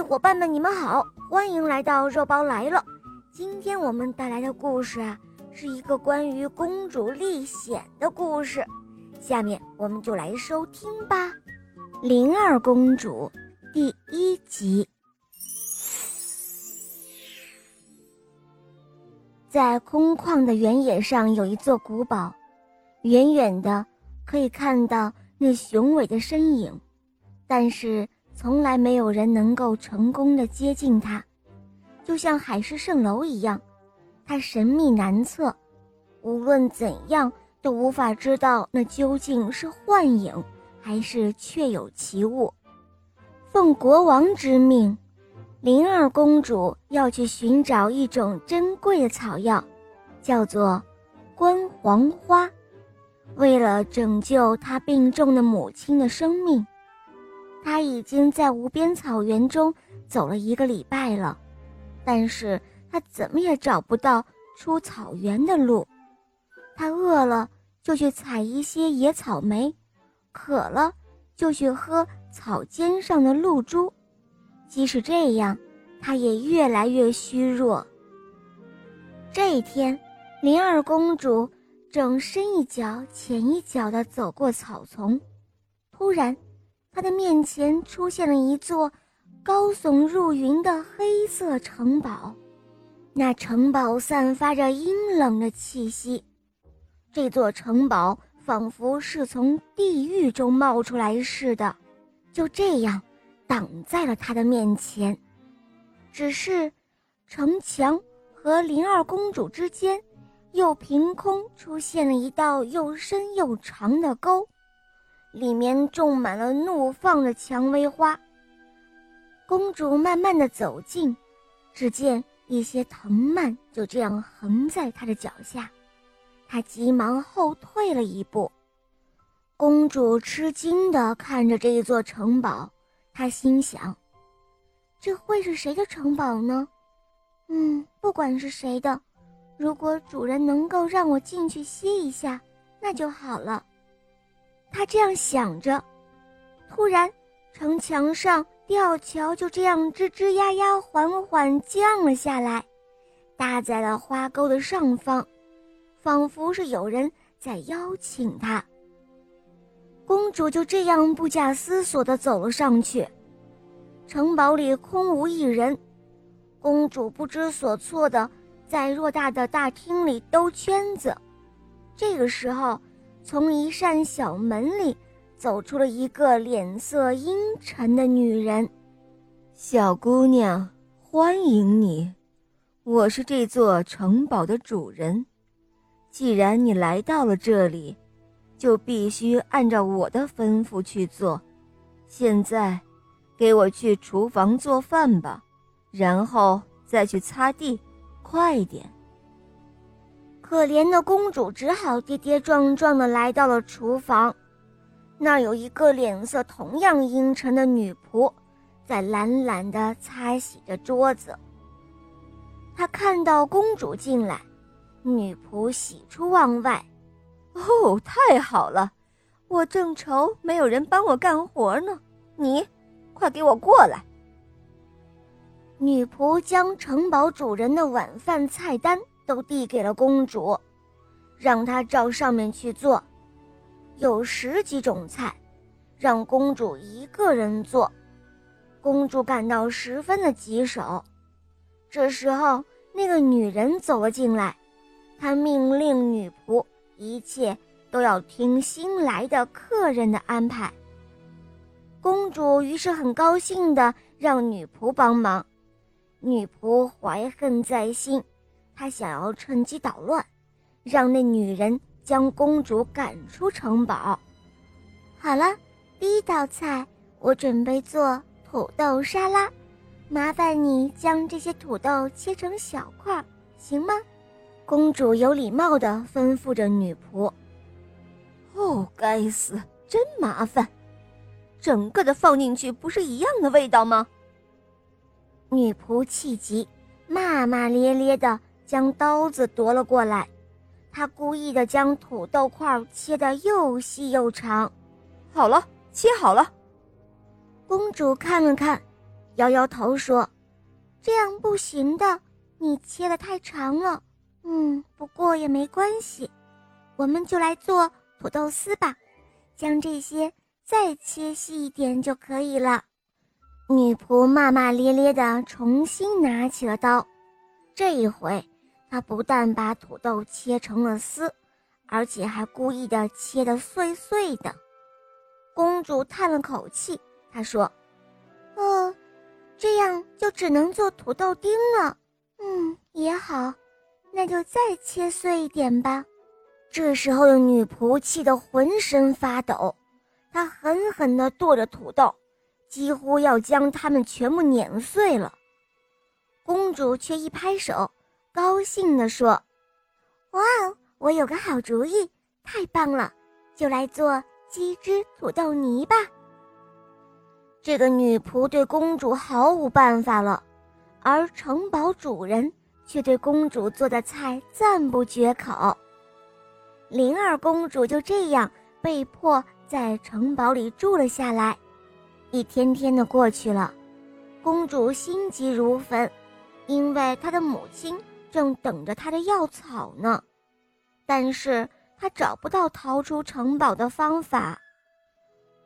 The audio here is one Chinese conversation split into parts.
伙伴们，你们好，欢迎来到肉包来了。今天我们带来的故事啊，是一个关于公主历险的故事。下面我们就来收听吧，《灵儿公主》第一集。在空旷的原野上有一座古堡，远远的可以看到那雄伟的身影，但是。从来没有人能够成功的接近它，就像海市蜃楼一样，它神秘难测，无论怎样都无法知道那究竟是幻影还是确有其物。奉国王之命，灵儿公主要去寻找一种珍贵的草药，叫做关黄花，为了拯救她病重的母亲的生命。他已经在无边草原中走了一个礼拜了，但是他怎么也找不到出草原的路。他饿了就去采一些野草莓，渴了就去喝草尖上的露珠。即使这样，他也越来越虚弱。这一天，灵儿公主正深一脚浅一脚地走过草丛，突然。他的面前出现了一座高耸入云的黑色城堡，那城堡散发着阴冷的气息，这座城堡仿佛是从地狱中冒出来似的，就这样挡在了他的面前。只是，城墙和灵儿公主之间，又凭空出现了一道又深又长的沟。里面种满了怒放的蔷薇花。公主慢慢的走近，只见一些藤蔓就这样横在她的脚下，她急忙后退了一步。公主吃惊的看着这一座城堡，她心想：这会是谁的城堡呢？嗯，不管是谁的，如果主人能够让我进去歇一下，那就好了。他这样想着，突然，城墙上吊桥就这样吱吱呀呀、缓缓降了下来，搭在了花沟的上方，仿佛是有人在邀请她。公主就这样不假思索地走了上去。城堡里空无一人，公主不知所措地在偌大的大厅里兜圈子。这个时候。从一扇小门里走出了一个脸色阴沉的女人。小姑娘，欢迎你，我是这座城堡的主人。既然你来到了这里，就必须按照我的吩咐去做。现在，给我去厨房做饭吧，然后再去擦地，快点。可怜的公主只好跌跌撞撞地来到了厨房，那有一个脸色同样阴沉的女仆，在懒懒地擦洗着桌子。她看到公主进来，女仆喜出望外：“哦，太好了！我正愁没有人帮我干活呢，你，快给我过来。”女仆将城堡主人的晚饭菜单。都递给了公主，让她照上面去做。有十几种菜，让公主一个人做。公主感到十分的棘手。这时候，那个女人走了进来，她命令女仆一切都要听新来的客人的安排。公主于是很高兴的让女仆帮忙。女仆怀恨在心。他想要趁机捣乱，让那女人将公主赶出城堡。好了，第一道菜我准备做土豆沙拉，麻烦你将这些土豆切成小块，行吗？公主有礼貌地吩咐着女仆。哦，该死，真麻烦！整个的放进去不是一样的味道吗？女仆气急，骂骂咧咧的。将刀子夺了过来，他故意的将土豆块切得又细又长。好了，切好了。公主看了看，摇摇头说：“这样不行的，你切的太长了。嗯，不过也没关系，我们就来做土豆丝吧，将这些再切细一点就可以了。”女仆骂骂咧咧的重新拿起了刀，这一回，他不但把土豆切成了丝，而且还故意的切得碎碎的。公主叹了口气，她说：“哦，这样就只能做土豆丁了。嗯，也好，那就再切碎一点吧。”这时候的女仆气得浑身发抖，她狠狠地剁着土豆。几乎要将它们全部碾碎了，公主却一拍手，高兴地说：“哇哦，我有个好主意，太棒了！就来做鸡汁土豆泥吧。”这个女仆对公主毫无办法了，而城堡主人却对公主做的菜赞不绝口。灵儿公主就这样被迫在城堡里住了下来。一天天的过去了，公主心急如焚，因为她的母亲正等着他的药草呢。但是他找不到逃出城堡的方法。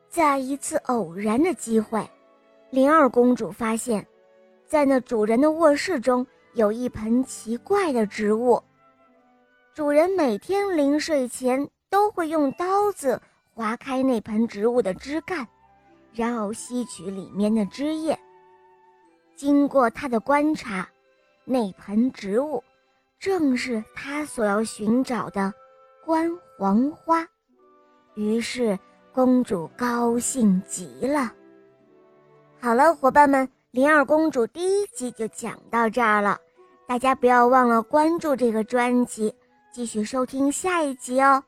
在一次偶然的机会，灵儿公主发现，在那主人的卧室中有一盆奇怪的植物。主人每天临睡前都会用刀子划开那盆植物的枝干。然后吸取里面的汁液。经过他的观察，那盆植物正是他所要寻找的关黄花。于是公主高兴极了。好了，伙伴们，灵儿公主第一集就讲到这儿了。大家不要忘了关注这个专辑，继续收听下一集哦。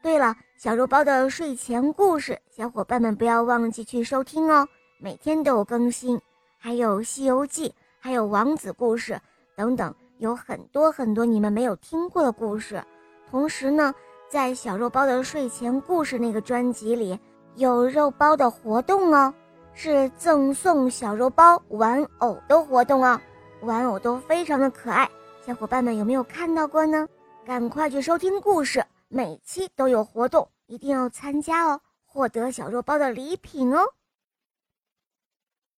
对了。小肉包的睡前故事，小伙伴们不要忘记去收听哦，每天都有更新，还有《西游记》，还有王子故事等等，有很多很多你们没有听过的故事。同时呢，在小肉包的睡前故事那个专辑里，有肉包的活动哦，是赠送小肉包玩偶的活动哦，玩偶都非常的可爱，小伙伴们有没有看到过呢？赶快去收听故事。每期都有活动，一定要参加哦，获得小肉包的礼品哦。